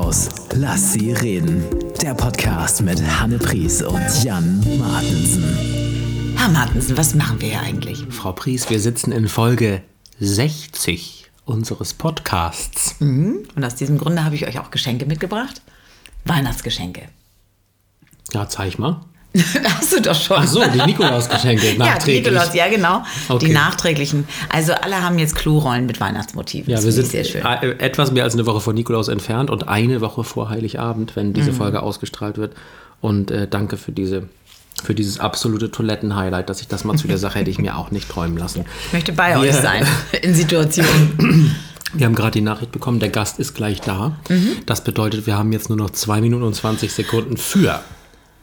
Haus. Lass sie reden. Der Podcast mit Hanne Pries und Jan Martensen. Herr Martensen, was machen wir hier eigentlich? Frau Pries, wir sitzen in Folge 60 unseres Podcasts. Mhm. Und aus diesem Grunde habe ich euch auch Geschenke mitgebracht. Weihnachtsgeschenke. Ja, zeig mal. Hast du doch schon. Ach so, die Nikolausgeschenke Ja, die nachträglich. Nikolaus, ja genau. Okay. Die nachträglichen. Also alle haben jetzt Klorollen mit Weihnachtsmotiven. Ja, Das wir sind sehr schön. äh, etwas mehr als eine Woche vor Nikolaus entfernt und eine Woche vor Heiligabend, wenn Mhm. diese Folge ausgestrahlt wird. Und äh, danke für diese für dieses absolute Toiletten-Highlight, dass ich das mal zu der Sache hätte ich mir auch nicht träumen lassen. Ich möchte bei Wir- euch sein in Situationen. Wir haben gerade die Nachricht bekommen, der Gast ist gleich da. Mhm. Das bedeutet, wir haben jetzt nur noch zwei Minuten und 20 Sekunden für.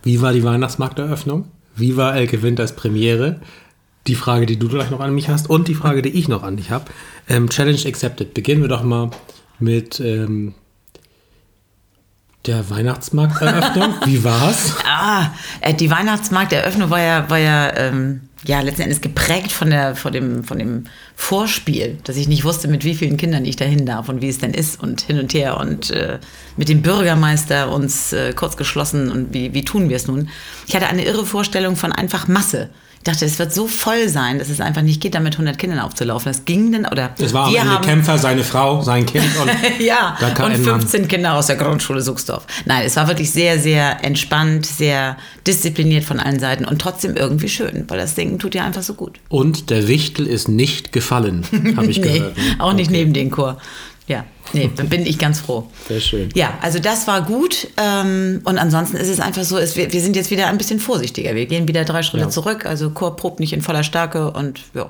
Wie war die Weihnachtsmarkteröffnung? Wie war Elke Winters Premiere? Die Frage, die du gleich noch an mich hast und die Frage, die ich noch an dich habe. Ähm, Challenge accepted. Beginnen wir doch mal mit ähm, der Weihnachtsmarkteröffnung. Wie war's? Ah, äh, die Weihnachtsmarkteröffnung war ja, war ja, ähm, ja letzten Endes geprägt von, der, von, dem, von dem Vorspiel, dass ich nicht wusste, mit wie vielen Kindern ich dahin darf und wie es denn ist und hin und her und äh, mit dem Bürgermeister uns äh, kurz geschlossen und wie, wie tun wir es nun. Ich hatte eine irre Vorstellung von einfach Masse. Ich dachte, es wird so voll sein, dass es einfach nicht geht, da mit 100 Kindern aufzulaufen. Das ging denn, oder Es war wir haben, Kämpfer, seine Frau, sein Kind und ja, und ein Mann- 15 Kinder aus der Grundschule Suchsdorf. Nein, es war wirklich sehr, sehr entspannt, sehr diszipliniert von allen Seiten und trotzdem irgendwie schön, weil das Ding tut ja einfach so gut. Und der Wichtel ist nicht gefallen, habe ich nee, gehört. auch nicht neben den Chor. Ja, nee, da bin ich ganz froh. Sehr schön. Ja, also das war gut. Ähm, und ansonsten ist es einfach so, es, wir, wir sind jetzt wieder ein bisschen vorsichtiger. Wir gehen wieder drei Schritte Ja. zurück. Also Chor probt nicht in voller Stärke und ja,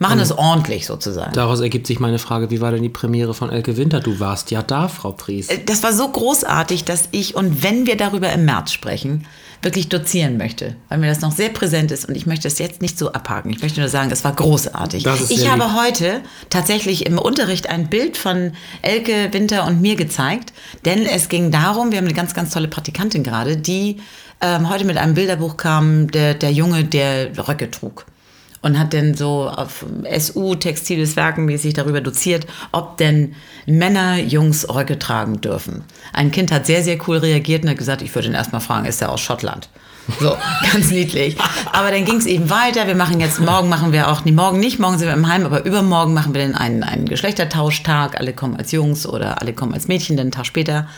machen es ordentlich sozusagen. Daraus ergibt sich meine Frage, wie war denn die Premiere von Elke Winter? Du warst ja da, Frau Pries. das war so großartig, dass ich, und wenn wir darüber im März sprechen, wirklich dozieren möchte, weil mir das noch sehr präsent ist und ich möchte es jetzt nicht so abhaken. Ich möchte nur sagen, es war großartig. Ich habe lieb. heute tatsächlich im Unterricht ein Bild von Elke Winter und mir gezeigt, denn es ging darum, wir haben eine ganz, ganz tolle Praktikantin gerade, die ähm, heute mit einem Bilderbuch kam, der, der Junge, der Röcke trug und hat dann so auf SU, Textiles Werken mäßig darüber doziert, ob denn Männer Jungs Röcke tragen dürfen. Ein Kind hat sehr, sehr cool reagiert und hat gesagt, ich würde ihn erstmal fragen, ist er aus Schottland? So, ganz niedlich. Aber dann ging es eben weiter. Wir machen jetzt, morgen machen wir auch, nee, morgen nicht, morgen sind wir im Heim, aber übermorgen machen wir dann einen, einen Geschlechtertauschtag. Alle kommen als Jungs oder alle kommen als Mädchen, dann einen Tag später.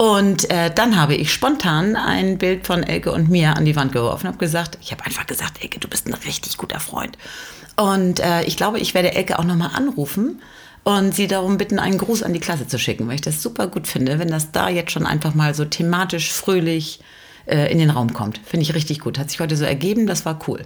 Und äh, dann habe ich spontan ein Bild von Elke und mir an die Wand geworfen und habe gesagt, ich habe einfach gesagt, Elke, du bist ein richtig guter Freund. Und äh, ich glaube, ich werde Elke auch nochmal anrufen und sie darum bitten, einen Gruß an die Klasse zu schicken, weil ich das super gut finde, wenn das da jetzt schon einfach mal so thematisch fröhlich in den Raum kommt. Finde ich richtig gut. Hat sich heute so ergeben, das war cool.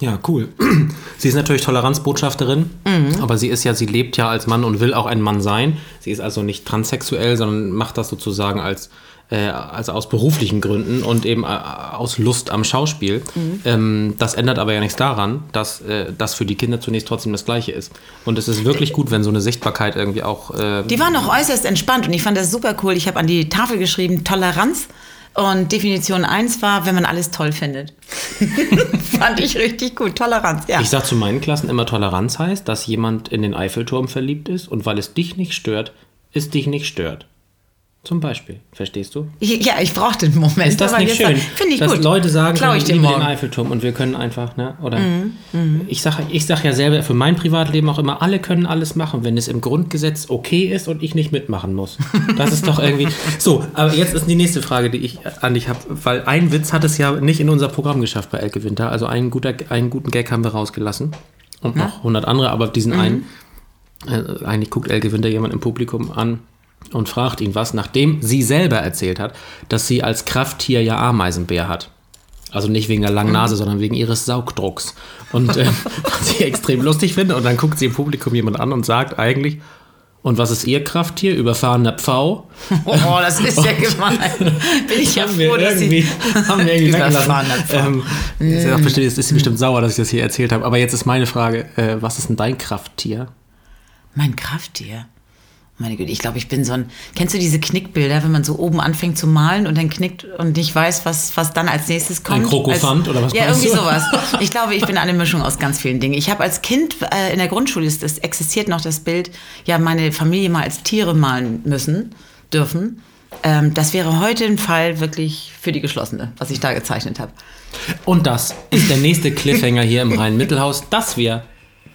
Ja, cool. Sie ist natürlich Toleranzbotschafterin, Mhm. aber sie ist ja, sie lebt ja als Mann und will auch ein Mann sein. Sie ist also nicht transsexuell, sondern macht das sozusagen als, äh, also aus beruflichen Gründen und eben äh, aus Lust am Schauspiel. Mhm. Ähm, das ändert aber ja nichts daran, dass äh, das für die Kinder zunächst trotzdem das Gleiche ist. Und es ist wirklich gut, wenn so eine Sichtbarkeit irgendwie auch. Äh, Die waren auch äußerst entspannt und ich fand das super cool. Ich habe an die Tafel geschrieben, Toleranz. Und Definition 1 war, wenn man alles toll findet. fand ich richtig gut. Toleranz, ja. Ich sage zu meinen Klassen immer, Toleranz heißt, dass jemand in den Eiffelturm verliebt ist und weil es dich nicht stört, es dich nicht stört. Zum Beispiel, verstehst du? Ja, ich brauchte einen Moment. Ist das nicht schön? Finde ich dass gut. Leute sagen, Klau ich ich liebe den Eiffelturm und wir können einfach, ne? Oder ich sage ich sag ja selber für mein Privatleben auch immer, alle können alles machen, wenn es im Grundgesetz okay ist und ich nicht mitmachen muss. Das ist doch irgendwie. So, aber jetzt ist die nächste Frage, die ich an dich habe, weil ein Witz hat es ja nicht in unser Programm geschafft bei Elke Winter. Also einen, guter, einen guten Gag haben wir rausgelassen. Und noch 100 andere, aber diesen Mhm. einen. Äh, eigentlich guckt Elke Winter jemand im Publikum an und fragt ihn was, nachdem sie selber erzählt hat, dass sie als Krafttier ja Ameisenbär hat. Also nicht wegen der langen Nase, sondern wegen ihres Saugdrucks. Und äh, was ich extrem lustig finde. Und dann guckt sie im Publikum jemand an und sagt eigentlich, und was ist ihr Krafttier? Überfahrener Pfau. Oh, das ist ja gemein. Bin ich ja froh, dass sie... haben wir irgendwie Überfahrener weggelassen. Pfau. Ähm, ist ja bestimmt, ist bestimmt sauer, dass ich das hier erzählt habe. Aber jetzt ist meine Frage, äh, was ist denn dein Krafttier? Mein Krafttier. Meine Güte, ich glaube, ich bin so ein. Kennst du diese Knickbilder, wenn man so oben anfängt zu malen und dann knickt und nicht weiß, was, was dann als nächstes kommt? Krokofant als, oder was Ja, irgendwie du? sowas. Ich glaube, ich bin eine Mischung aus ganz vielen Dingen. Ich habe als Kind äh, in der Grundschule, das, das existiert noch das Bild, ja, meine Familie mal als Tiere malen müssen, dürfen. Ähm, das wäre heute ein Fall wirklich für die Geschlossene, was ich da gezeichnet habe. Und das ist der nächste Cliffhanger hier im Rhein-Mittelhaus, das wir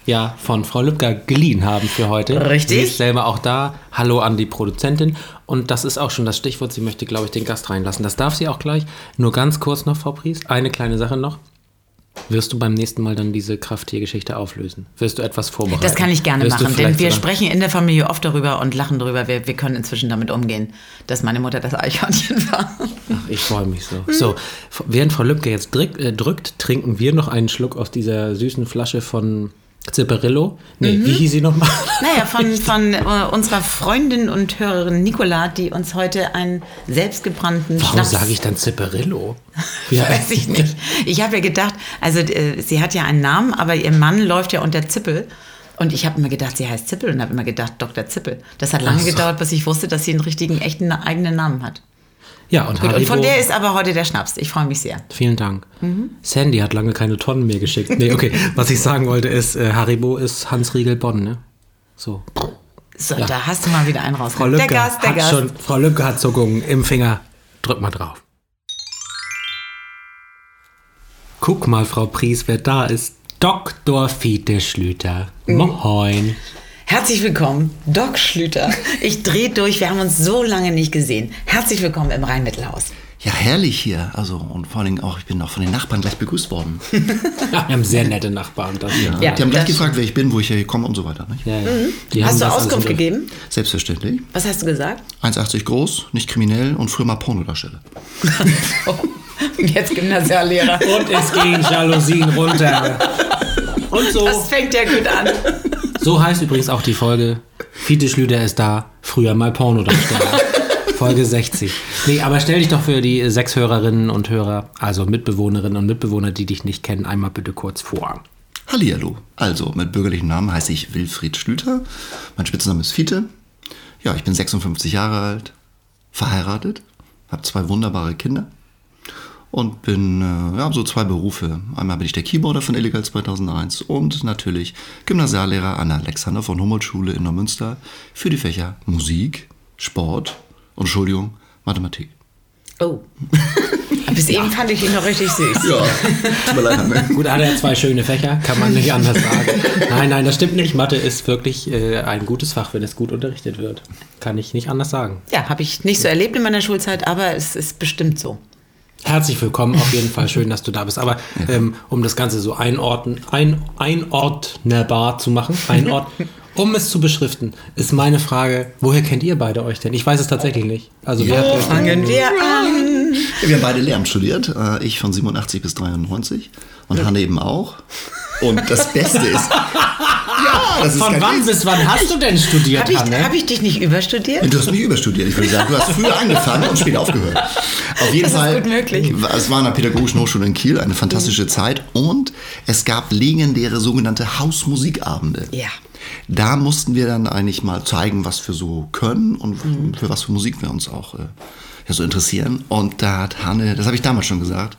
ja von Frau Lübcker geliehen haben für heute. Richtig. Sie ist selber auch da. Hallo an die Produzentin. Und das ist auch schon das Stichwort. Sie möchte, glaube ich, den Gast reinlassen. Das darf sie auch gleich. Nur ganz kurz noch, Frau Priest. Eine kleine Sache noch. Wirst du beim nächsten Mal dann diese Krafttiergeschichte auflösen? Wirst du etwas vorbereiten? Das kann ich gerne Wirst machen, denn wir sprechen in der Familie oft darüber und lachen darüber. Wir, wir können inzwischen damit umgehen, dass meine Mutter das Eichhörnchen war. Ach, ich freue mich so. So, f- während Frau Lübcke jetzt drück, äh, drückt, trinken wir noch einen Schluck aus dieser süßen Flasche von Zipperillo. Nee, Mhm. wie hieß sie nochmal? Naja, von, von äh, unserer Freundin und Hörerin Nicola, die uns heute einen selbstgebrannten Warum sage ich dann Zipperillo? Wie Weiß ich nicht. Ich habe ja gedacht, also äh, sie hat ja einen Namen, aber ihr Mann läuft ja unter Zippel. Und ich habe immer gedacht, sie heißt Zippel und habe immer gedacht, Dr. Zippel. Das hat lange so. gedauert, bis ich wusste, dass sie einen richtigen, echten eigenen Namen hat. Ja, und Gut, Haribo. und von der ist aber heute der Schnaps. Ich freue mich sehr. Vielen Dank. Mhm. Sandy hat lange keine Tonnen mehr geschickt. Nee, okay. Was ich sagen wollte ist, äh, Haribo ist Hans Riegel Bonn, ne? So. So, Ja. da hast du mal wieder einen raus. Frau Lübcke der Gast, der hat Gast. schon, Frau Lübcke hat Zuckungen im Finger. Drück mal drauf. Guck mal, Frau Pries, wer da ist. Dr. Fiete Schlüter. Mhm. Moin. Herzlich willkommen, Doc Schlüter. Ich drehe durch, wir haben uns so lange nicht gesehen. Herzlich willkommen im Rhein-Mittelhaus. Ja, herrlich hier. Also, und vor allen Dingen auch, ich bin auch von den Nachbarn gleich begrüßt worden. Ja, wir haben sehr nette Nachbarn. Das, ja. Ja, die haben gleich gefragt, wer ich bin, wo ich hier komme und so weiter. Nicht? Ja, ja. Die haben Hast du Auskunft gegeben? Selbstverständlich. Was hast du gesagt? 1,80 groß, nicht kriminell und früher mal Pornodarsteller. Oh, jetzt Gymnasiallehrer. Und es gehen Jalousien runter. Und so. Das fängt ja gut an. So heißt übrigens auch die Folge. Fiete Schlüter ist da, früher mal Pornodarsteller. Folge 60. Nee, aber stell dich doch für die sechs Hörerinnen und Hörer, also Mitbewohnerinnen und Mitbewohner, die dich nicht kennen, einmal bitte kurz vor. Hallihallo. Also, mit bürgerlichem Namen heiße ich Wilfried Schlüter. Mein Spitzname ist Fiete. Ja, ich bin 56 Jahre alt, verheiratet, habe zwei wunderbare Kinder und bin, äh, ja, so zwei Berufe. Einmal bin ich der Keyboarder von Illegal 2001 und natürlich Gymnasiallehrer an der Alexander von Humboldt Schule in Neumünster für die Fächer Musik, Sport und, Entschuldigung, Mathematik. Oh. Bis eben fand ich ihn noch richtig süß. Ja, tut mir leid, Hanne. Gut, hat er zwei schöne Fächer, kann man nicht anders sagen. Nein, nein, das stimmt nicht. Mathe ist wirklich äh, ein gutes Fach, wenn es gut unterrichtet wird. Kann ich nicht anders sagen. Ja, habe ich nicht so erlebt in meiner Schulzeit, aber es ist bestimmt so. Herzlich willkommen, auf jeden Fall schön, dass du da bist. Aber ähm, um das Ganze so einordnen, ein, einordnerbar zu machen, einordnen, um es zu beschriften, ist meine Frage, woher kennt ihr beide euch denn? Ich weiß es tatsächlich nicht. Also wer hat euch Fangen wir an. Wir haben beide Lehramt studiert, äh, ich von 87 bis 93 und Hanne eben auch. Und das Beste ist, ja, das ist Von wann Witz. bis wann hast du denn studiert, Habe ich, Hanne? hab ich dich nicht überstudiert? Du hast mich überstudiert, ich würde sagen. Du hast früher angefangen und später aufgehört. Auf jeden Das ist Fall. gut möglich. Es war an der Pädagogischen Hochschule in Kiel eine fantastische Zeit und es gab legendäre sogenannte Hausmusikabende. Ja. Da mussten wir dann eigentlich mal zeigen, was wir so können und für was für Musik wir uns auch äh, ja, so interessieren. Und da hat Hanne, das habe ich damals schon gesagt,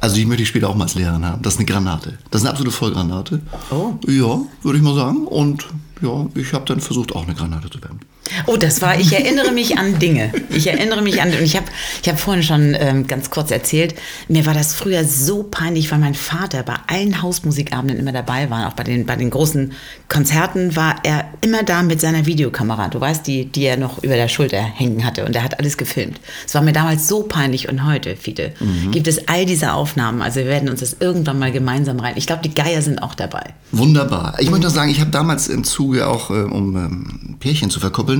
also die möchte ich später auch mal als Lehrerin haben. Das ist eine Granate. Das ist eine absolute Vollgranate. Oh. Ja, würde ich mal sagen. Und ja, ich habe dann versucht, auch eine Granate zu werden. Oh, das war, ich erinnere mich an Dinge. Ich erinnere mich an, und ich habe ich hab vorhin schon ähm, ganz kurz erzählt, mir war das früher so peinlich, weil mein Vater bei allen Hausmusikabenden immer dabei war. Auch bei den, bei den großen Konzerten war er immer da mit seiner Videokamera. Du weißt, die, die er noch über der Schulter hängen hatte. Und er hat alles gefilmt. Es war mir damals so peinlich. Und heute, Fiete, gibt es all diese Aufnahmen. Also wir werden uns das irgendwann mal gemeinsam rein. Ich glaube, die Geier sind auch dabei. Wunderbar. Ich möchte noch sagen, ich habe damals im Zuge auch, äh, um ähm, Pärchen zu verkuppeln,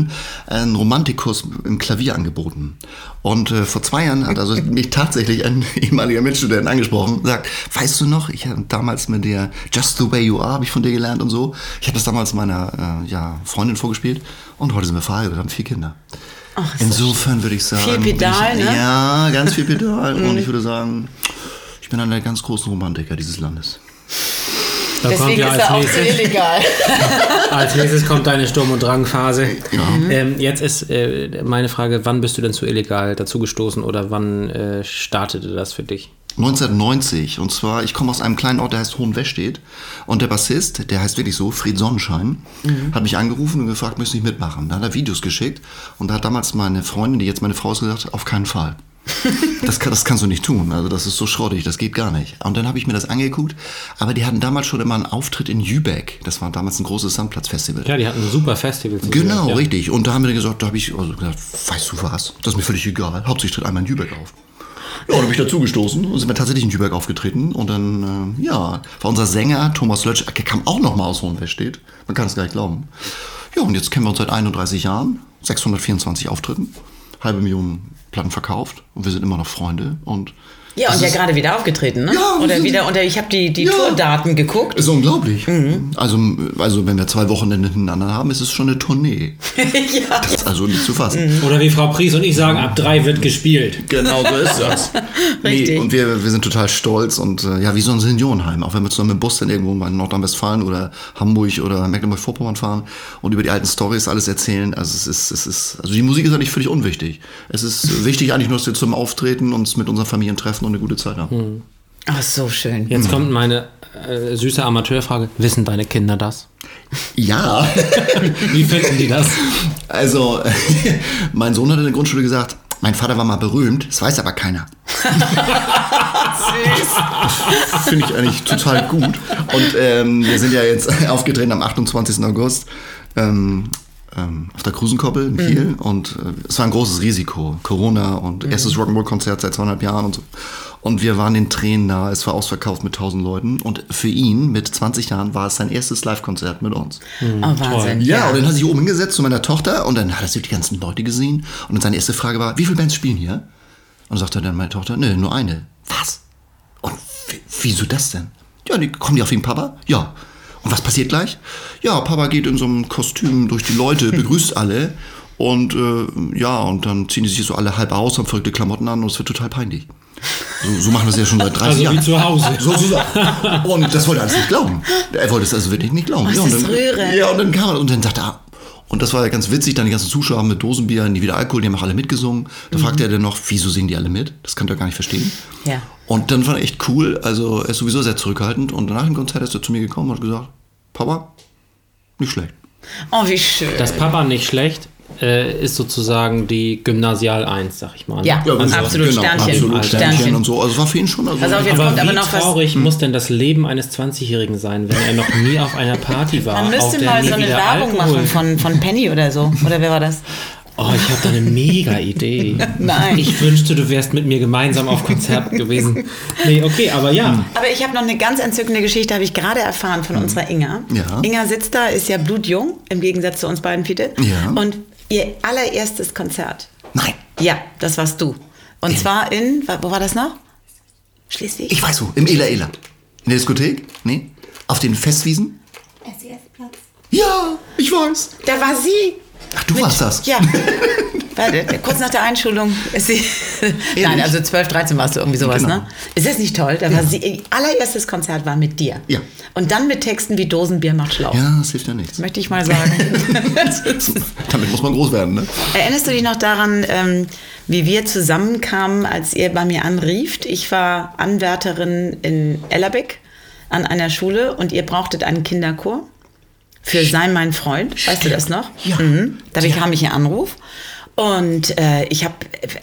einen Romantikkurs im Klavier angeboten. Und äh, vor zwei Jahren hat also mich tatsächlich ein ehemaliger Mitstudent angesprochen, sagt, weißt du noch, ich habe damals mit der Just the Way You Are, habe ich von dir gelernt und so. Ich habe das damals meiner äh, ja, Freundin vorgespielt und heute sind wir verheiratet, haben vier Kinder. Ach, Insofern würde ich sagen. Viel Pedal, ich, ne? Ja, ganz viel Pedal. und ich würde sagen, ich bin einer der ganz großen Romantiker dieses Landes. Da kommt Deswegen ja ist er auch als so nächstes, illegal. als nächstes kommt deine Sturm- und Drangphase. Ähm, jetzt ist äh, meine Frage, wann bist du denn zu illegal dazugestoßen oder wann äh, startete das für dich? 1990. Und zwar, ich komme aus einem kleinen Ort, der heißt Hohenwestedt. Und der Bassist, der heißt wirklich so, Fried Sonnenschein, hat mich angerufen und gefragt, möchte ich mitmachen. Da hat er Videos geschickt. Und da hat damals meine Freundin, die jetzt meine Frau ist, gesagt, auf keinen Fall. Das, kann, das kannst du nicht tun. Also das ist so schrottig, das geht gar nicht. Und dann habe ich mir das angeguckt. Aber die hatten damals schon immer einen Auftritt in Jübeck. Das war damals ein großes Sandplatzfestival. Ja, die hatten ein super Festival. Genau, ja. richtig. Und da haben wir gesagt, da habe ich also gesagt, weißt du was? Das ist mir völlig egal. Hauptsächlich tritt einmal in Jübeck auf. Ja, dann bin ich dazugestoßen und sind wir tatsächlich in Jübeck aufgetreten. Und dann, äh, ja, war unser Sänger Thomas Lötsch, der kam auch noch mal aus Hohenwestedt. Man kann es gar nicht glauben. Ja, und jetzt kennen wir uns seit 31 Jahren, 624 Auftritten, halbe Million Platten verkauft und wir sind immer noch Freunde. Und Ja, und ja gerade wieder aufgetreten, ne? Ja, oder wieder, oder ich habe die, die Ja. Tourdaten geguckt. ist unglaublich. Mhm. Also, also, wenn wir zwei Wochenende hintereinander haben, ist es schon eine Tournee. ja. Das ist also nicht zu fassen. Oder wie Frau Pries und ich sagen, ab drei wird gespielt. Genau so ist das. Richtig. Nee, und wir, wir sind total stolz und äh, ja, wie so ein Seniorenheim. Auch wenn wir zusammen im Bus dann irgendwo mal in Nordrhein-Westfalen oder Hamburg oder Mecklenburg-Vorpommern fahren und über die alten Stories alles erzählen. Also es ist, es ist, also die Musik ist eigentlich völlig unwichtig. Es ist wichtig eigentlich nur, dass wir zum Auftreten uns mit unseren Familien treffen und eine gute Zeit haben. Ach, so schön. Jetzt kommt meine äh, süße Amateurfrage. Wissen deine Kinder das? Ja, Wie finden die das? also mein Sohn hat in der Grundschule gesagt, mein Vater war mal berühmt, das weiß aber keiner. Finde ich eigentlich total gut. Und ähm, wir sind ja jetzt aufgetreten am 28. August ähm, ähm, auf der Krusenkoppel in Kiel. Und äh, es war ein großes Risiko. Corona und erstes Rock'n'Roll-Konzert seit zweieinhalb Jahren und so. Und wir waren den Tränen nahe. Es war ausverkauft mit 1000 Leuten. Und für ihn mit 20 Jahren war es sein erstes Live-Konzert mit uns. Oh, Wahnsinn. Ja, und dann hat er sich oben hingesetzt zu meiner Tochter und dann hat er sich die ganzen Leute gesehen. Und dann seine erste Frage war, wie viele Bands spielen hier? Und sagte dann meine Tochter, nö, nur eine. Was? Und wieso das denn? Ja, die, kommen die auf ihn, Papa? Ja. Und was passiert gleich? Ja, Papa geht in so einem Kostüm durch die Leute, begrüßt alle. Und äh, ja, und dann ziehen die sich so alle halb aus, haben verrückte Klamotten an und es wird total peinlich. So, so machen wir es ja schon seit 30 Also Jahren. wie zu Hause. Sozusagen. Und das wollte er alles nicht glauben. Er wollte es also wirklich nicht glauben. Was ja, und ist dann, rührend. ja, und dann kam er und dann dachte er, und das war ja ganz witzig, dann die ganzen Zuschauer haben mit Dosenbier, nie wieder Alkohol, die haben auch alle mitgesungen. Da fragte er dann noch, wieso singen die alle mit? Das kann er gar nicht verstehen. Ja. Und dann war er echt cool, also er ist sowieso sehr zurückhaltend und nach dem Konzert ist er zu mir gekommen und hat gesagt, Papa, nicht schlecht. Oh, wie schön. Das Papa nicht schlecht äh, ist sozusagen die Gymnasial 1, sag ich mal. ne? Ja, Also, absolut, Sternchen. Absolut, Sternchen. Sternchen. und so. Also war für ihn schon. Also Pass auf, jetzt Aber kommt aber wie noch was. traurig muss denn das Leben eines 20-Jährigen sein, wenn er noch nie auf einer Party war? Man auf müsste der mal so eine Werbung Alkohol- machen von, von Penny oder so. Oder wer war das? Oh, ich habe da eine mega Idee. Nein. Ich wünschte, du wärst mit mir gemeinsam auf Konzert gewesen. Nee, okay, aber ja. Aber ich habe noch eine ganz entzückende Geschichte, habe ich gerade erfahren von unserer Inga. Ja. Inga sitzt da, ist ja blutjung, im Gegensatz zu uns beiden, Fiete. Ja. Und ihr allererstes Konzert. Nein, Ja, das warst du. Und zwar in, wo war das noch? Schleswig? ich weiß wo, im Ela Ela. In der Diskothek? Nee. Auf den Festwiesen? SES-Platz. Ja, ich weiß. da war sie. Ach, du warst das. Ja. Warte, kurz nach der Einschulung ist sie. Nein, also 12, 13 warst du irgendwie sowas, Genau. ne? Ist das nicht toll? Da war sie, ihr allererstes Konzert war mit dir. Ja. Und dann mit Texten wie Dosenbier macht schlau. Ja, das hilft ja nichts. Möchte ich mal sagen. Damit muss man groß werden, ne? Erinnerst du dich noch daran, ähm, wie wir zusammenkamen, als ihr bei mir anrieft? Ich war Anwärterin in Ellerbeck an einer Schule und ihr brauchtet einen Kinderchor für Sei mein Freund. Weißt du das noch? Ja. Mhm. Da bekam ich einen Anruf und äh, ich habe,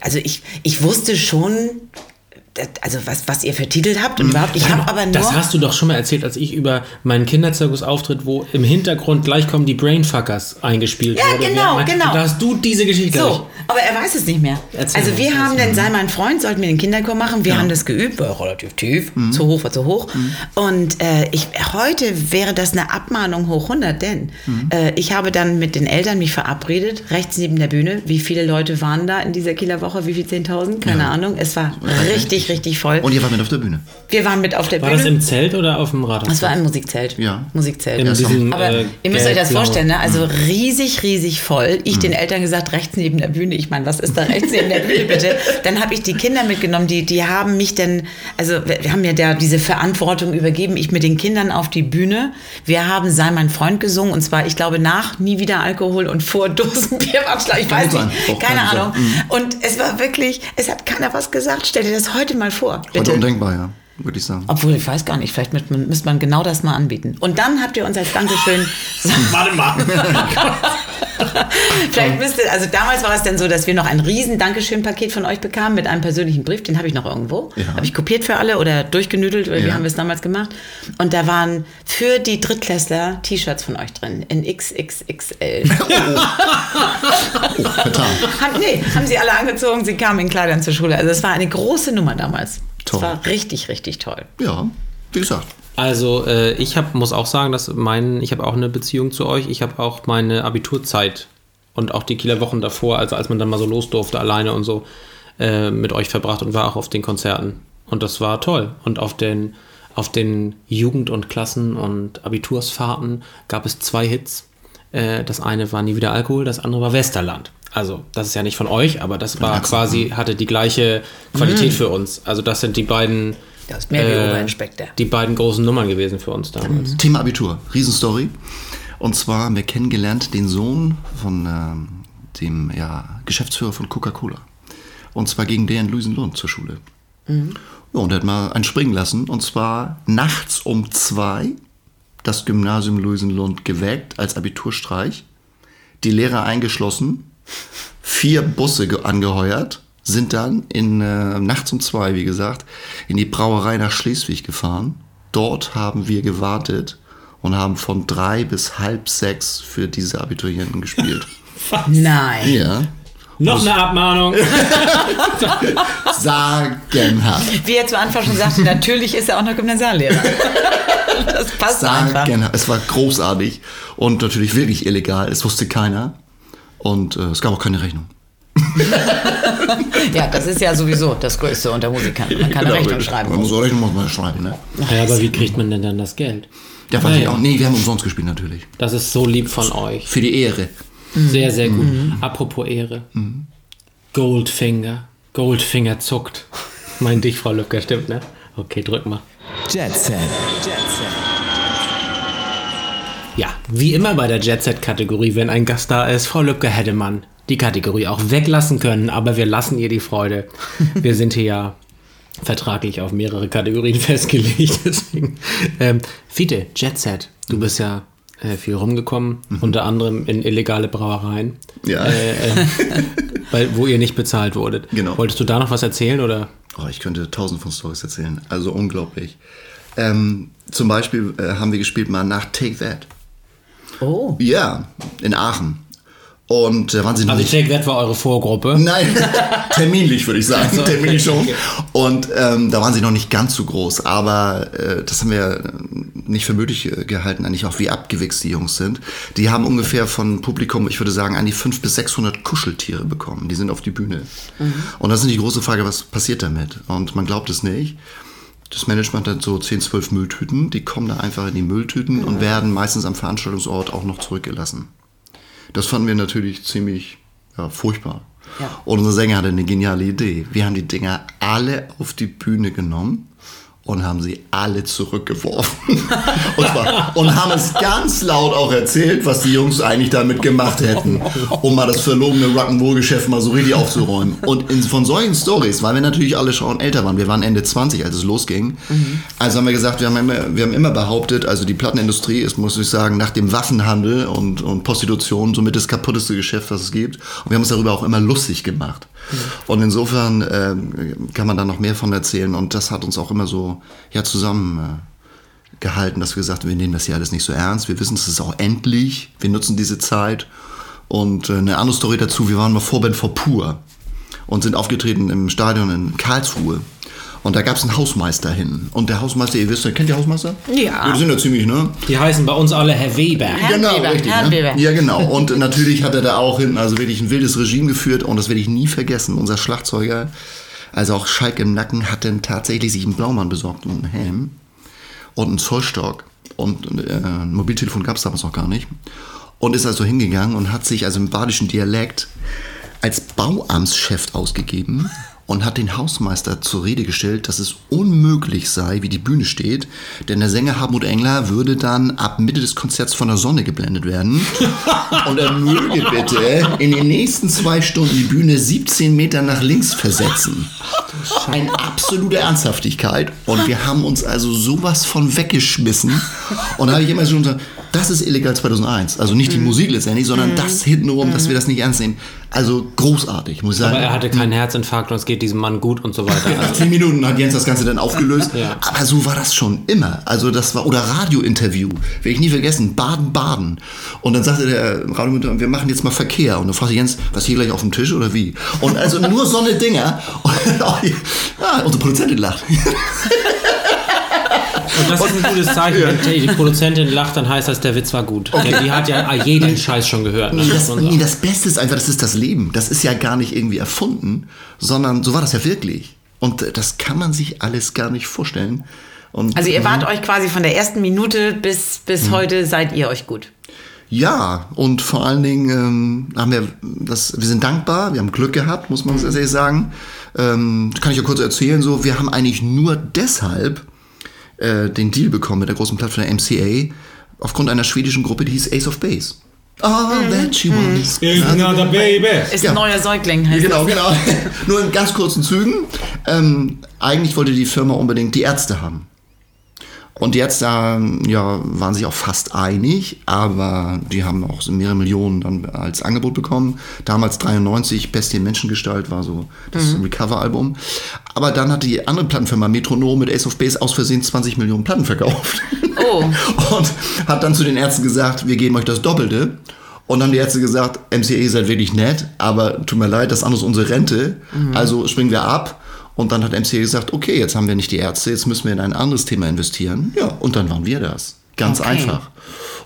also ich, ich wusste schon, also was, was ihr für Titel habt und überhaupt. Ich habe aber nur. Das hast du doch schon mal erzählt, als ich über meinen Kinderzirkus auftritt, wo im Hintergrund gleich kommen die Brainfuckers eingespielt Ja, wurde. genau, Wir- genau. Da hast du diese Geschichte. So, aber er weiß es nicht mehr. Erzähl also wir haben den Sei mein Freund, sollten wir den Kinderchor machen. Wir haben das geübt, war relativ tief, Mhm. zu hoch war zu hoch. Und äh, ich, heute wäre das eine Abmahnung hoch 100, denn Mhm. äh, ich habe dann mit den Eltern mich verabredet, rechts neben der Bühne. Wie viele Leute waren da in dieser Kieler Woche? Wie viel? 10.000? Keine Ahnung. Es war richtig, richtig voll. Und ihr wart mit auf der Bühne. wir waren mit auf der War Bühne. das im Zelt oder auf dem Rathaus? Das war ein Musikzelt. Ja. Musikzelt. Ja, diesem, Aber äh, ihr müsst euch das vorstellen, ne? also riesig, riesig voll. Ich den Eltern gesagt, rechts neben der Bühne. Ich meine, was ist da rechts neben der Bühne, bitte? Dann habe ich die Kinder mitgenommen, die, die haben mich dann, also wir haben ja da diese Verantwortung übergeben, ich mit den Kindern auf die Bühne. Wir haben Sei mein Freund gesungen und zwar, ich glaube, nach Nie wieder Alkohol und vor Dosenbier. Ich weiß nicht, keine. Ahnung. Und es war wirklich, es hat keiner was gesagt. Stell dir das heute heute mal vor. Bitte. Heute undenkbar, ja, würde ich sagen. Obwohl, ich weiß gar nicht, vielleicht müsste man, müsste man genau das mal anbieten. Und dann habt ihr uns als Dankeschön. Warte mal. vielleicht müsste, also damals war es dann so, dass wir noch ein riesen Dankeschön-Paket von euch bekamen mit einem persönlichen Brief, den habe ich noch irgendwo. Ja. Habe ich kopiert für alle oder durchgenüdelt, oder wie Ja. haben wir es damals gemacht. Und da waren für die Drittklässler T-Shirts von euch drin, in XXXL. Vertan. haben, nee, haben sie alle angezogen, sie kamen in Kleidern zur Schule. Also es war eine große Nummer damals. Toll. Es war richtig, richtig toll. Ja, wie gesagt. Also äh, ich hab, muss auch sagen, dass mein, ich habe auch eine Beziehung zu euch. Ich habe auch meine Abiturzeit und auch die Kieler Wochen davor, also als man dann mal so los durfte alleine und so, äh, mit euch verbracht und war auch auf den Konzerten. Und das war toll. Und auf den, auf den Jugend- und Klassen- und Abitursfahrten gab es zwei Hits. Äh, das eine war Nie wieder Alkohol, das andere war Westerland. Also, das ist ja nicht von euch, aber das war quasi, hatte die gleiche Qualität für uns. Also, das sind die beiden, Das ist mehr wie Äh, Oberinspektor. die beiden großen Nummern gewesen für uns damals. Thema Abitur, Riesenstory. Und zwar haben wir kennengelernt den Sohn von ähm, dem ja, Geschäftsführer von Coca-Cola. Und zwar ging der in Luisenlohn zur Schule. Ja, und er hat mal einen springen lassen. Und zwar nachts um zwei das Gymnasium Luisenlund geweckt als Abiturstreich. Die Lehrer eingeschlossen, vier Busse ge- angeheuert, sind dann in, äh, nachts um zwei, wie gesagt, in die Brauerei nach Schleswig gefahren. Dort haben wir gewartet und haben von drei bis halb sechs für diese Abiturienten gespielt. Nein. ja. Noch eine Abmahnung. Sagenhaft. Wie er zu Anfang schon sagte, natürlich ist er auch noch Gymnasiallehrer. Das passt einfach. Sagenhaft. Es war großartig und natürlich wirklich illegal. Es wusste keiner. Und äh, es gab auch keine Rechnung. Ja, das ist ja sowieso das Größte unter Musikern. Man kann eine Rechnung schreiben. Man muss auch Rechnung muss man schreiben, ne? Ja, aber wie kriegt man denn dann das Geld? Ja, weiß ich Naja. auch. Nee, wir haben umsonst gespielt natürlich. Das ist so lieb von euch. Für die Ehre. Sehr, sehr gut. Apropos Ehre. Goldfinger. Goldfinger zuckt. Mein dich, Frau Lübcker, stimmt, ne? Okay, drück mal. Jet Set. Ja, wie immer bei der Jet Set-Kategorie, wenn ein Gast da ist, Frau Lübcker man die Kategorie auch weglassen können, aber wir lassen ihr die Freude. Wir sind hier ja vertraglich auf mehrere Kategorien festgelegt. Deswegen. Ähm, Fiete, Jet Set, du bist ja äh, viel rumgekommen, unter anderem in illegale Brauereien, Ja. äh, äh, weil, wo ihr nicht bezahlt wurdet. Genau. Wolltest du da noch was erzählen oder? Oh, ich könnte tausend von Stories erzählen. Also unglaublich. Ähm, zum Beispiel äh, haben wir gespielt mal nach Take That. Oh. Ja, in Aachen. Und da waren sie noch Also That war eure Vorgruppe. Nein, terminlich würde ich sagen. so, terminlich schon. okay. Und ähm, da waren sie noch nicht ganz so groß. Aber äh, das haben wir äh, nicht für möglich äh, gehalten, eigentlich auch wie abgewichst die Jungs sind. Die haben ungefähr von Publikum, ich würde sagen, an die 500 bis 600 Kuscheltiere bekommen. Die sind auf die Bühne. Und das ist die große Frage, was passiert damit? Und man glaubt es nicht. Das Management hat so 10, 12 Mülltüten. Die kommen da einfach in die Mülltüten und werden meistens am Veranstaltungsort auch noch zurückgelassen. Das fanden wir natürlich ziemlich ja, furchtbar. Ja. Und unser Sänger hatte eine geniale Idee. Wir haben die Dinger alle auf die Bühne genommen und haben sie alle zurückgeworfen. und, zwar, und haben es ganz laut auch erzählt, was die Jungs eigentlich damit gemacht hätten, um mal das verlogene Rock'n'Roll-Geschäft mal so richtig aufzuräumen. Und in, von solchen Stories, weil wir natürlich alle schon älter waren, wir waren Ende 20, als es losging, also haben wir gesagt, wir haben, immer, wir haben immer behauptet, also die Plattenindustrie ist, muss ich sagen, nach dem Waffenhandel und, und Prostitution somit das kaputteste Geschäft, was es gibt. Und wir haben uns darüber auch immer lustig gemacht. Und insofern ähm, kann man da noch mehr von erzählen. Und das hat uns auch immer so ja, zusammen äh, dass wir gesagt haben, wir nehmen das hier alles nicht so ernst. Wir wissen, es ist auch endlich. Wir nutzen diese Zeit. Und äh, eine andere Story dazu, wir waren mal Vorband vor Pur und sind aufgetreten im Stadion in Karlsruhe. Und da gab es einen Hausmeister hin. Und der Hausmeister, ihr wisst, kennt ihr Hausmeister? Ja. Die sind ja ziemlich, ne? Die heißen bei uns alle Herr Weber. Herrn genau, Weber, richtig. Herrn ne? Weber. Ja, genau. Und natürlich hat er da auch hinten also wirklich ein wildes Regime geführt und das werde ich nie vergessen. Unser Schlagzeuger, also auch Schalk im Nacken, hat dann tatsächlich sich einen Blaumann besorgt und einen Helm und einen Zollstock und äh, ein Mobiltelefon gab es damals noch gar nicht. Und ist also hingegangen und hat sich also im badischen Dialekt als Bauamtschef ausgegeben und hat den Hausmeister zur Rede gestellt, dass es unmöglich sei, wie die Bühne steht, denn der Sänger Hartmut Engler würde dann ab Mitte des Konzerts von der Sonne geblendet werden. Und er möge bitte in den nächsten zwei Stunden die Bühne 17 Meter nach links versetzen. Eine absolute Ernsthaftigkeit. Und wir haben uns also sowas von weggeschmissen. Und da habe ich immer schon gesagt, das ist illegal 2001. Also nicht die Mhm. Musik letztendlich, sondern das hintenrum, dass wir das nicht ernst nehmen. Also großartig, muss ich sagen. Aber er hatte keinen Herzinfarkt und es geht diesem Mann gut und so weiter. Nach zehn Minuten hat Jens das Ganze dann aufgelöst. Ja. Aber so war das schon immer. Also das war, oder Radiointerview, werde ich nie vergessen, Baden-Baden. Und dann sagte der Radiointerview, wir machen jetzt mal Verkehr. Und dann fragte Jens, was hier gleich auf dem Tisch oder wie? Und also nur so eine Dinger. Und ja, unsere Produzentin lacht. Und das ist ein gutes Zeichen. Wenn die Produzentin lacht, dann heißt das, der Witz war gut. Denn die hat ja jeden Scheiß schon gehört. Ne? Nee, das, nee, das Beste ist einfach, das ist das Leben. Das ist ja gar nicht irgendwie erfunden, sondern so war das ja wirklich. Und äh, das kann man sich alles gar nicht vorstellen. Und, Also ihr wart euch quasi von der ersten Minute bis, bis Mhm. heute seid ihr euch gut. Ja, und vor allen Dingen ähm, haben wir das, wir sind dankbar, wir haben Glück gehabt, muss man ehrlich sagen. Ähm, kann ich ja kurz erzählen, so, wir haben eigentlich nur deshalb äh, den Deal bekommen mit der großen Plattform der MCA, aufgrund einer schwedischen Gruppe, die hieß Ace of Base. All that she wants. Another baby. Ist Ja. ein neuer Säugling, heißt Genau, genau. Nur in ganz kurzen Zügen. Ähm, eigentlich wollte die Firma unbedingt die Ärzte haben. Und die Ärzte ähm, ja, waren sich auch fast einig, aber die haben auch so mehrere Millionen dann als Angebot bekommen. Damals 93, Bestie in Menschengestalt war so das Recover-Album. Aber dann hat die andere Plattenfirma Metronom mit Ace of Base aus Versehen 20 Millionen Platten verkauft. Oh. Und hat dann zu den Ärzten gesagt, wir geben euch das Doppelte. Und dann haben die Ärzte gesagt, MCA seid wirklich nett, aber tut mir leid, das andere ist unsere Rente. Also springen wir ab. Und dann hat MCA gesagt, okay, jetzt haben wir nicht die Ärzte, jetzt müssen wir in ein anderes Thema investieren. Ja, und dann waren wir das. Ganz Okay. einfach.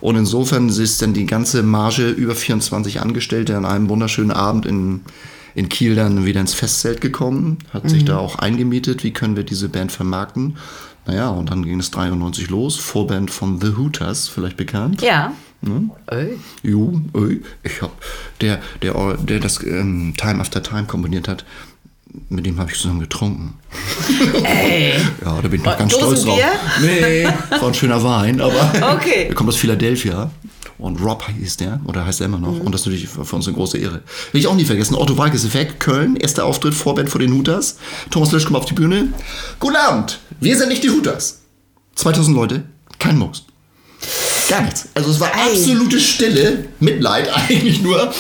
Und insofern ist dann die ganze Marge über 24 Angestellte an einem wunderschönen Abend in, in Kiel dann wieder ins Festzelt gekommen, hat sich da auch eingemietet, wie können wir diese Band vermarkten. Naja, und dann ging es 93 los, Vorband von The Hooters, vielleicht bekannt. Ja. Hm? Ey. Jo, ey, ich hab, der, der, der das ähm, Time After Time komponiert hat, mit dem habe ich zusammen getrunken. Ey. Ja, da bin ich noch ganz Dosen stolz drauf. Nee, war ein schöner Wein, aber Okay. er kommt aus Philadelphia. Und Rob hieß der, oder heißt er immer noch. Mhm. Und das ist natürlich für uns eine große Ehre. Will ich auch nie vergessen. Otto Walkes ist weg, Köln, erster Auftritt, Vorband vor den Hooters. Thomas Lösch kommt auf die Bühne. Guten Abend, wir sind nicht die Hooters. 2000 Leute, kein Mucks. Gar nichts. Also es war absolute Stille, Mitleid eigentlich nur.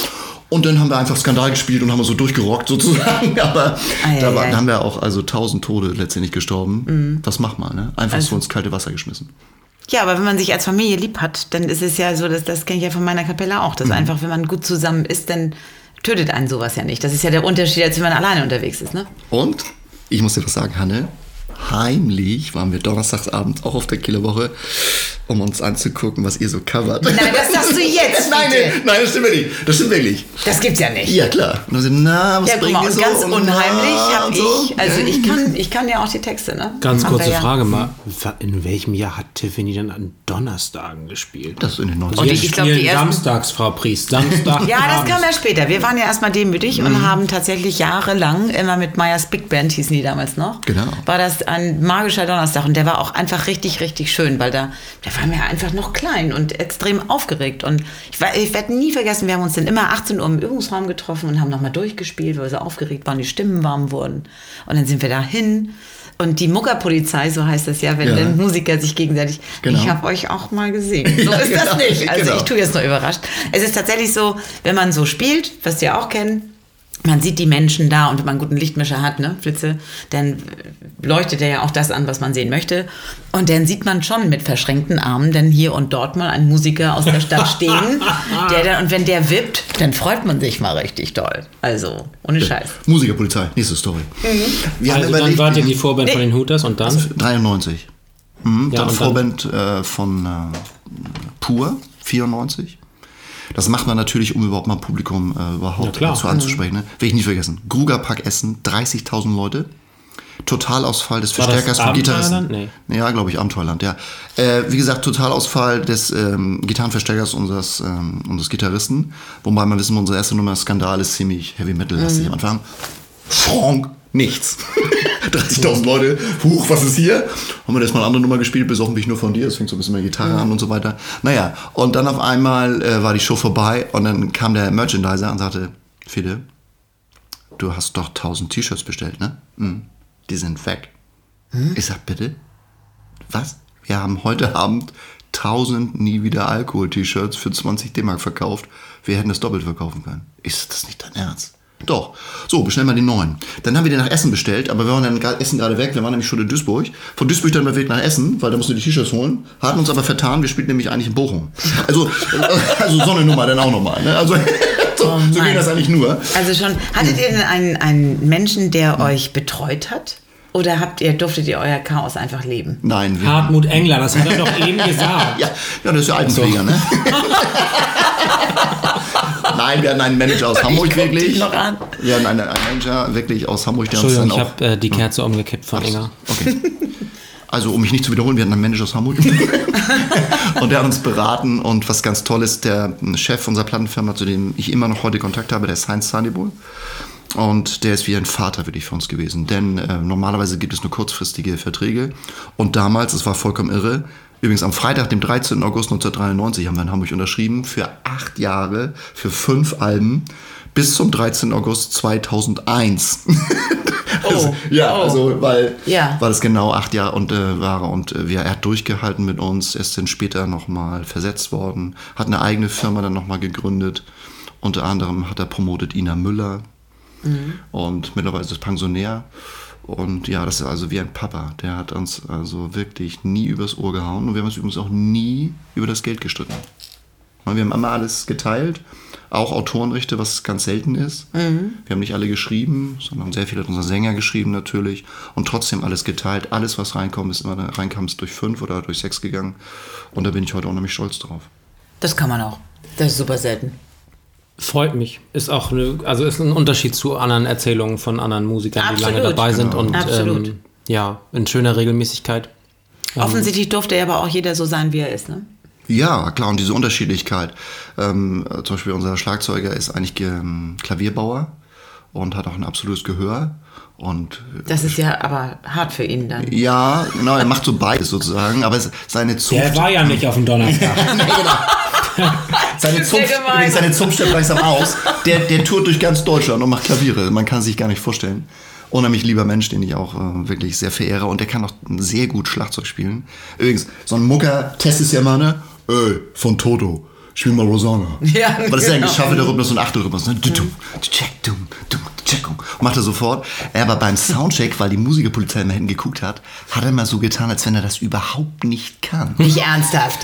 Und dann haben wir einfach Skandal gespielt und haben so durchgerockt sozusagen. Aber Ei, da, ei, war, ei. da haben wir auch also tausend Tode letztendlich gestorben. Das macht man, ne? Einfach Also so ins kalte Wasser geschmissen. Ja, aber wenn man sich als Familie lieb hat, dann ist es ja so, dass, das kenne ich ja von meiner Kapelle auch, Mhm. dass einfach, wenn man gut zusammen ist, dann tötet einen sowas ja nicht. Das ist ja der Unterschied, als wenn man alleine unterwegs ist, ne? Und ich muss dir was sagen, Hanne. Heimlich waren wir donnerstagsabends auch auf der Killerwoche, um uns anzugucken, was ihr so covert. Nein, das sagst du jetzt, nein, nee, nein, das stimmt wirklich. Das stimmt wirklich. Das gibt's ja nicht. Ja, klar. Und dann sind, na, was Ja, guck bringen mal, wir und so? ganz Und unheimlich na, habe so. ich, also ich kann, ich kann ja auch die Texte, ne? Ganz Haben kurze ja. Frage mal. In welchem Jahr hat Tiffany denn an Donnerstagen gespielt? Das ist in den 90ern. Und ich- ich glaub, die ersten- samstags, Frau Priest. Samstag. Ja, das kam ja später. Wir waren ja erstmal demütig Mhm. und haben tatsächlich jahrelang immer mit Meyers Big Band, hießen die damals noch. Genau. War das ein magischer Donnerstag und der war auch einfach richtig, richtig schön, weil da, da waren wir einfach noch klein und extrem aufgeregt. Und ich, war- ich werde nie vergessen, wir haben uns dann immer 18 Uhr im Übungsraum getroffen und haben nochmal durchgespielt, weil wir so aufgeregt waren, die Stimmen warm wurden. Und dann sind wir da hin. Und die Muckerpolizei, so heißt das ja, wenn Ja. Musiker sich gegenseitig, Genau. ich habe euch auch mal gesehen. So Ja, ist das genau, nicht. Also genau. ich tue jetzt nur überrascht. Es ist tatsächlich so, wenn man so spielt, was wir auch kennen, man sieht die Menschen da und wenn man einen guten Lichtmischer hat, ne, Flitze, dann leuchtet er ja auch das an, was man sehen möchte. Und dann sieht man schon mit verschränkten Armen dann hier und dort mal einen Musiker aus der Stadt stehen, der dann, und wenn der wippt, dann freut man sich mal richtig doll. Also, ohne Scheiß. Musikerpolizei, nächste Story. Wir haben Also dann wart ihr die Vorband von den Hooters und dann? 93. Hm, Ja, dann und dann- Vorband äh, von äh, Pur, 94. Das macht man natürlich, um überhaupt mal Publikum äh, überhaupt Ja, dazu anzusprechen. Ne? Will ich nie vergessen. Grugerpark Essen, 30.000 Leute. Totalausfall des War Verstärkers Abenteuerland? Gitarristen. Ja, glaube ich, Abenteuerland, ja. Äh, wie gesagt, Totalausfall des ähm, Gitarrenverstärkers unseres, ähm, unseres Gitarristen. Wobei man wissen, unsere erste Nummer Skandal ist ziemlich Heavy Metal lastig am Anfang. Frank, Nichts. 30.000 Leute, huch, was ist hier? Haben wir erstmal eine andere Nummer gespielt, besoffen bin ich nur von dir, es fängt so ein bisschen mit Gitarre an und so weiter. Naja, und dann auf einmal äh, war die Show vorbei und dann kam der Merchandiser und sagte, Fede, du hast doch 1000 T-Shirts bestellt, ne? Hm, die sind weg. Ich sag, bitte? Was? Wir haben heute Abend 1000 nie wieder Alkohol-T-Shirts für 20 D-Mark verkauft. Wir hätten das doppelt verkaufen können. Ist das nicht dein Ernst? Doch. So, bestellen wir die neuen. Dann haben wir den nach Essen bestellt, aber wir waren dann gerade Essen gerade weg. Wir waren nämlich schon in Duisburg. Von Duisburg dann mal weg nach Essen, weil da mussten wir die T-Shirts holen. Hatten uns aber vertan, wir spielten nämlich eigentlich in Bochum. Also, äh, also so eine Nummer dann auch nochmal. Ne? Also, so, so ging das eigentlich nur. Also schon, hattet ihr denn einen, einen Menschen, der euch betreut hat? Oder habt ihr, durftet ihr euer Chaos einfach leben? Nein, wir, Hartmut Engler, das hat er doch eben gesagt. Ja, ja, das ist ja Altenpfleger, ne? Nein, wir hatten einen Manager aus Hamburg dich wirklich. noch an. Wir hatten einen, einen Manager wirklich aus Hamburg, der uns Entschuldigung, dann ich auch. habe äh, die Kerze umgekippt von Inga. Okay. Also, um mich nicht zu wiederholen, wir hatten einen Manager aus Hamburg. und der hat uns beraten. Und was ganz toll ist, der Chef unserer Plattenfirma, zu dem ich immer noch heute Kontakt habe, der ist Heinz Sanibol. Und der ist wie ein Vater wirklich für uns gewesen. Denn äh, normalerweise gibt es nur kurzfristige Verträge. Und damals, es war vollkommen irre, übrigens am Freitag, dem 13. August 1993, haben wir in Hamburg unterschrieben für acht Jahre, für fünf Alben, bis zum 13. August 2001. Also, ja, Oh. also, weil, Ja. weil es genau acht Jahre und, äh, war und äh, wir, er hat durchgehalten mit uns, er ist dann später nochmal versetzt worden, hat eine eigene Firma dann nochmal gegründet. Unter anderem hat er promotet Ina Müller und mittlerweile ist er Pensionär. Und ja, das ist also wie ein Papa. Der hat uns also wirklich nie übers Ohr gehauen und wir haben uns übrigens auch nie über das Geld gestritten. Wir haben immer alles geteilt, auch Autorenrechte, was ganz selten ist. Wir haben nicht alle geschrieben, sondern sehr viele hat unser Sänger geschrieben natürlich und trotzdem alles geteilt. Alles, was reinkommt, ist immer reinkam, ist durch fünf oder durch sechs gegangen. Und da bin ich heute auch nämlich stolz drauf. Das kann man auch. Das ist super selten. Freut mich. Ist auch eine, also ist ein Unterschied zu anderen Erzählungen von anderen Musikern, die lange Absolut. dabei sind und Absolut. ähm, ja, in schöner Regelmäßigkeit. Offensichtlich durfte ja aber auch jeder so sein, wie er ist, ne? Ja, klar, und diese Unterschiedlichkeit. Ähm, äh, zum Beispiel unser Schlagzeuger ist eigentlich ähm, Klavierbauer und hat auch ein absolutes Gehör. Und äh, Das ist ja aber hart für ihn dann. ja, genau, er macht so beides sozusagen, aber seine Zunft. Der war ja nicht auf dem Donnerstag. Zunft, übrigens, seine Zunft stirbt langsam aus. Der, der tourt durch ganz Deutschland und macht Klaviere. Man kann sich gar nicht vorstellen. Unheimlich lieber Mensch, den ich auch äh, wirklich sehr verehre. Und der kann auch sehr gut Schlagzeug spielen. Übrigens, so ein Mucker, Test ist ja mal, ne? Ey, von Toto. Spiel mal Rosanna. Ja, Weil das ist ja ein genau. geschaffelter Rhythmus und Achtelrhythmus. Ne? Du, du, du, check, du, du, check. Macht er sofort. Aber beim Soundcheck, weil die Musikerpolizei immer hinten geguckt hat, hat er mal so getan, als wenn er das überhaupt nicht kann. Nicht ernsthaft.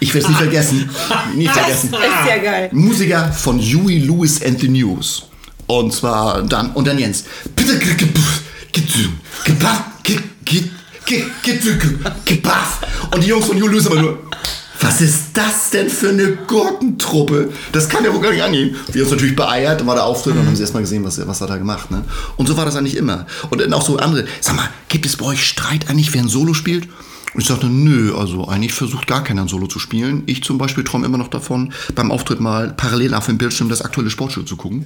Ich werde es nie vergessen. Das vergessen. ist ja geil. Musiker von Huey Lewis and the News. Und zwar dann, und dann Jens. Bitte. Und die Jungs von Huey Lewis aber nur, was ist das denn für eine Gurkentruppe? Das kann ja wohl gar nicht angehen. Wir uns natürlich beeiert, war der Auftritt und haben sie erstmal gesehen, was, er- was er da gemacht. Ne? Und so war das eigentlich immer. Und dann auch so andere, sag mal, gibt es bei euch Streit eigentlich, wer ein Solo spielt? Und ich sagte, nö, also eigentlich versucht gar keiner ein Solo zu spielen. Ich zum Beispiel träume immer noch davon, beim Auftritt mal parallel auf dem Bildschirm das aktuelle Sportshow zu gucken,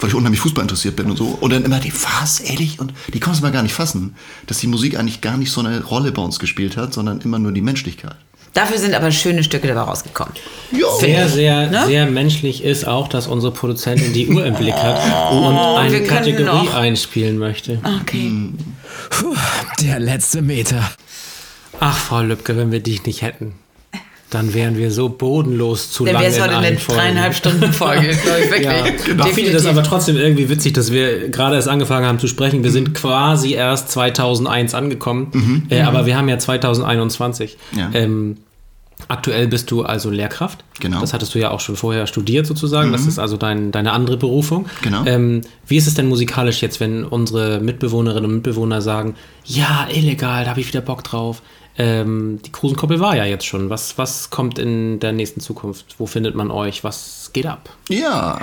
weil ich unheimlich Fußball interessiert bin und so. Und dann immer die, was, ehrlich? Und die konnten es mal gar nicht fassen, dass die Musik eigentlich gar nicht so eine Rolle bei uns gespielt hat, sondern immer nur die Menschlichkeit. Dafür sind aber schöne Stücke dabei rausgekommen. Ja, Sehr, sehr, Ne? sehr menschlich ist auch, dass unsere Produzentin die Uhr im Blick hat und wir eine Kategorie noch. einspielen möchte. Okay. Puh, der letzte Meter. Ach, Frau Lübcke, wenn wir dich nicht hätten, dann wären wir so bodenlos zu Dann lange wäre es in heute eine dreieinhalb Stunden Folge, glaube ich, wirklich. Ja, genau. Ich finde das aber trotzdem irgendwie witzig, dass wir gerade erst angefangen haben zu sprechen. Wir Mhm. sind quasi erst 2001 angekommen, äh, aber wir haben ja 2021. Ja. Ähm, aktuell bist du also Lehrkraft. Genau. Das hattest du ja auch schon vorher studiert sozusagen. Das ist also dein, deine andere Berufung. Genau. Ähm, wie ist es denn musikalisch jetzt, wenn unsere Mitbewohnerinnen und Mitbewohner sagen, ja, illegal, da habe ich wieder Bock drauf. Ähm, die Krusenkoppel war ja jetzt schon. Was, was kommt in der nächsten Zukunft? Wo findet man euch? Was geht ab? Ja.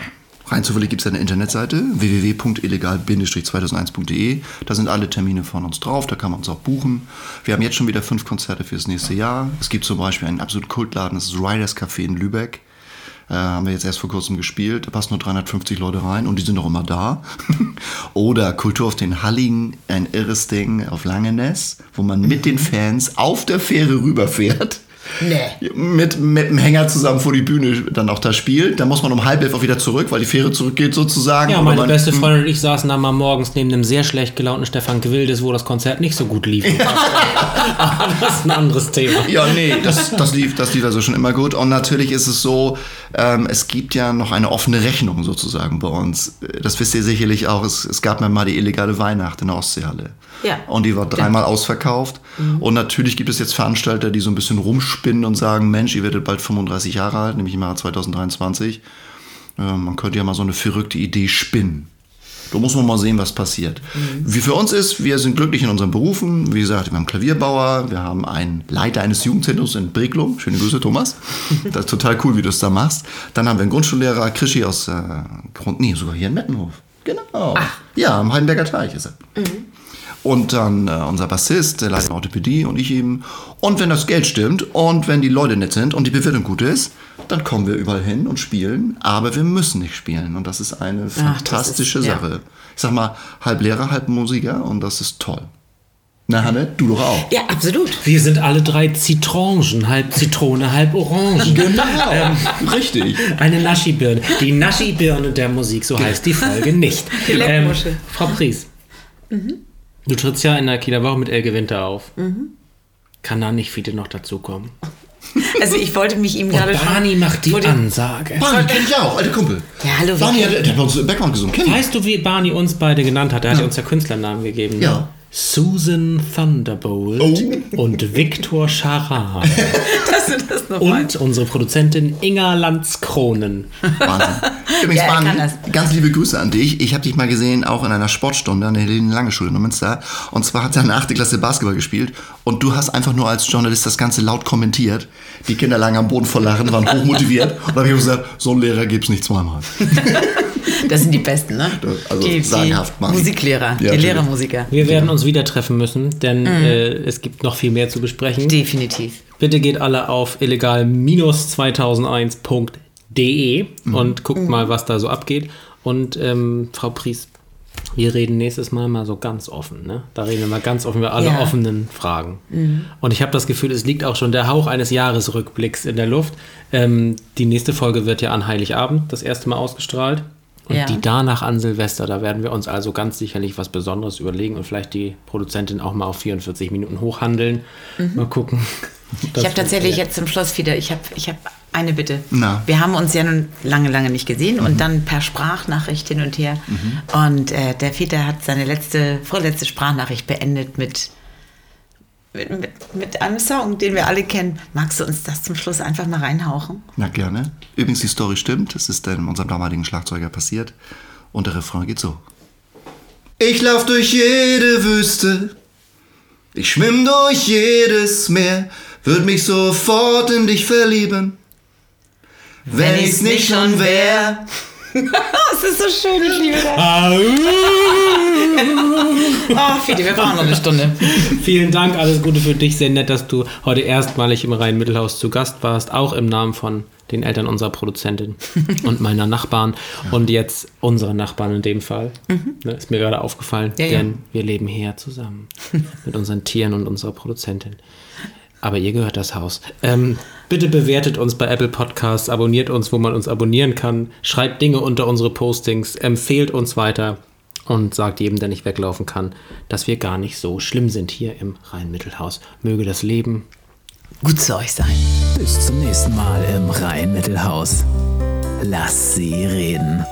Rein zufällig gibt es eine Internetseite www.illegal-2001.de. Da sind alle Termine von uns drauf, da kann man uns auch buchen. Wir haben jetzt schon wieder fünf Konzerte fürs nächste Jahr. Es gibt zum Beispiel einen absolut Kultladen, das ist Riders Café in Lübeck. Äh, haben wir jetzt erst vor kurzem gespielt. Da passen nur 350 Leute rein und die sind auch immer da. Oder Kultur auf den Halligen, ein irres Ding auf Langeness, wo man mit den Fans auf der Fähre rüberfährt. Nee. Mit, mit dem Hänger zusammen vor die Bühne dann auch da spielt. Da muss man um halb elf auch wieder zurück, weil die Fähre zurückgeht sozusagen. Ja, meine man- beste Freundin und ich saßen dann mal morgens neben einem sehr schlecht gelaunten Stefan Gwildes, wo das Konzert nicht so gut lief. Aber das ist ein anderes Thema. Ja, nee, das, das, lief, das lief also schon immer gut. Und natürlich ist es so, ähm, es gibt ja noch eine offene Rechnung sozusagen bei uns. Das wisst ihr sicherlich auch. Es, es gab mir mal die illegale Weihnacht in der Ostseehalle. Ja. Und die war dreimal ausverkauft. Und natürlich gibt es jetzt Veranstalter, die so ein bisschen rumspinnen und sagen, Mensch, ihr werdet bald 35 Jahre alt, nämlich im Jahr 2023. Äh, man könnte ja mal so eine verrückte Idee spinnen. Da muss man mal sehen, was passiert. Wie für uns ist, wir sind glücklich in unseren Berufen. Wie gesagt, wir haben einen Klavierbauer, wir haben einen Leiter eines Jugendzentrums in Breglum. Schöne Grüße, Thomas. Das ist total cool, wie du es da machst. Dann haben wir einen Grundschullehrer, Krischi aus äh, Grund, nee, sogar hier in Mettenhof. Genau. Ja, am Heidenberger Teich ist er. Und dann äh, unser Bassist, der leitet Orthopädie und ich eben. Und wenn das Geld stimmt und wenn die Leute nett sind und die Bewertung gut ist, dann kommen wir überall hin und spielen. Aber wir müssen nicht spielen. Und das ist eine fantastische ist- ja. Sache. Ich sag mal, halb Lehrer, halb Musiker und das ist toll. Na, Hanne, du doch auch. Ja, absolut. Wir sind alle drei Zitrongen, halb Zitrone, halb Orange. Genau. Richtig. Eine Naschi-Birne. Die Naschi-Birne der Musik, so heißt die Folge nicht. Ähm, Die Leckmuschel. Frau Pries, du trittst ja in der Kieler Woche mit Elke Winter auf. Kann da nicht viele noch dazukommen? Also ich wollte mich ihm gerade schon... Barney macht die Ansage. Barney kenn ich auch, alter Kumpel. Ja, hallo, Barney, hat, der hat bei uns im Background gesungen. Kenn ich. Weißt du, wie Barney uns beide genannt hat? Er hat uns ja Künstlernamen gegeben. Ne? Susan Thunderbolt Oh. und Viktor Scharan. und unsere Produzentin Inga Landskronen. Wahnsinn. Übrigens, Ja, ganz liebe Grüße an dich. Ich habe dich mal gesehen, auch in einer Sportstunde an der Helene Lange Schule in Münster. Und zwar hat er eine achte Klasse Basketball gespielt. Und du hast einfach nur als Journalist das Ganze laut kommentiert. Die Kinder lagen am Boden vor Lachen, waren hochmotiviert. Und da habe ich gesagt, so einen Lehrer gibt's nicht zweimal. Das sind die Besten, ne? Also die, sagenhaft, die Mann. Musiklehrer, Ja, die. Lehrermusiker. Wir werden uns wieder treffen müssen, denn äh, es gibt noch viel mehr zu besprechen. Definitiv. Bitte geht alle auf illegal-2001.de und guckt mal, was da so abgeht. Und ähm, Frau Pries, wir reden nächstes Mal mal so ganz offen. Ne? Da reden wir mal ganz offen über alle Ja. offenen Fragen. Und ich habe das Gefühl, es liegt auch schon der Hauch eines Jahresrückblicks in der Luft. Ähm, die nächste Folge wird ja an Heiligabend das erste Mal ausgestrahlt. Und Ja. die danach an Silvester, da werden wir uns also ganz sicherlich was Besonderes überlegen und vielleicht die Produzentin auch mal auf 44 Minuten hochhandeln. Mal gucken. Ich habe tatsächlich jetzt zum Schluss wieder, ich habe ich hab eine Bitte. Na. Wir haben uns ja nun lange, lange nicht gesehen und dann per Sprachnachricht hin und her. Und äh, der Peter hat seine letzte, vorletzte Sprachnachricht beendet mit, mit, mit, mit einem Song, den wir alle kennen. Magst du uns das zum Schluss einfach mal reinhauchen? Na gerne. Übrigens, die Story stimmt. Es ist dann unserem damaligen Schlagzeuger passiert. Und der Refrain geht so. Ich lauf durch jede Wüste. Ich schwimm durch jedes Meer. Würd mich sofort in dich verlieben. Wenn, ich's nicht schon wär. Das ist so schön, ich liebe das. Oh, Fide, wir brauchen noch eine Stunde. Vielen Dank, alles Gute für dich. Sehr nett, dass du heute erstmalig im Rhein-Mittelhaus zu Gast warst, auch im Namen von den Eltern unserer Produzentin und meiner Nachbarn und jetzt unserer Nachbarn in dem Fall. Ne, Ist mir gerade aufgefallen, Ja, ja. denn wir leben hier zusammen mit unseren Tieren und unserer Produzentin. Aber ihr gehört das Haus. Ähm, bitte bewertet uns bei Apple Podcasts, abonniert uns, wo man uns abonnieren kann, schreibt Dinge unter unsere Postings, empfehlt uns weiter und sagt jedem, der nicht weglaufen kann, dass wir gar nicht so schlimm sind hier im Rhein-Mittelhaus. Möge das Leben Gut zu euch sein. Bis zum nächsten Mal im Rhein-Mittelhaus. Lass sie reden.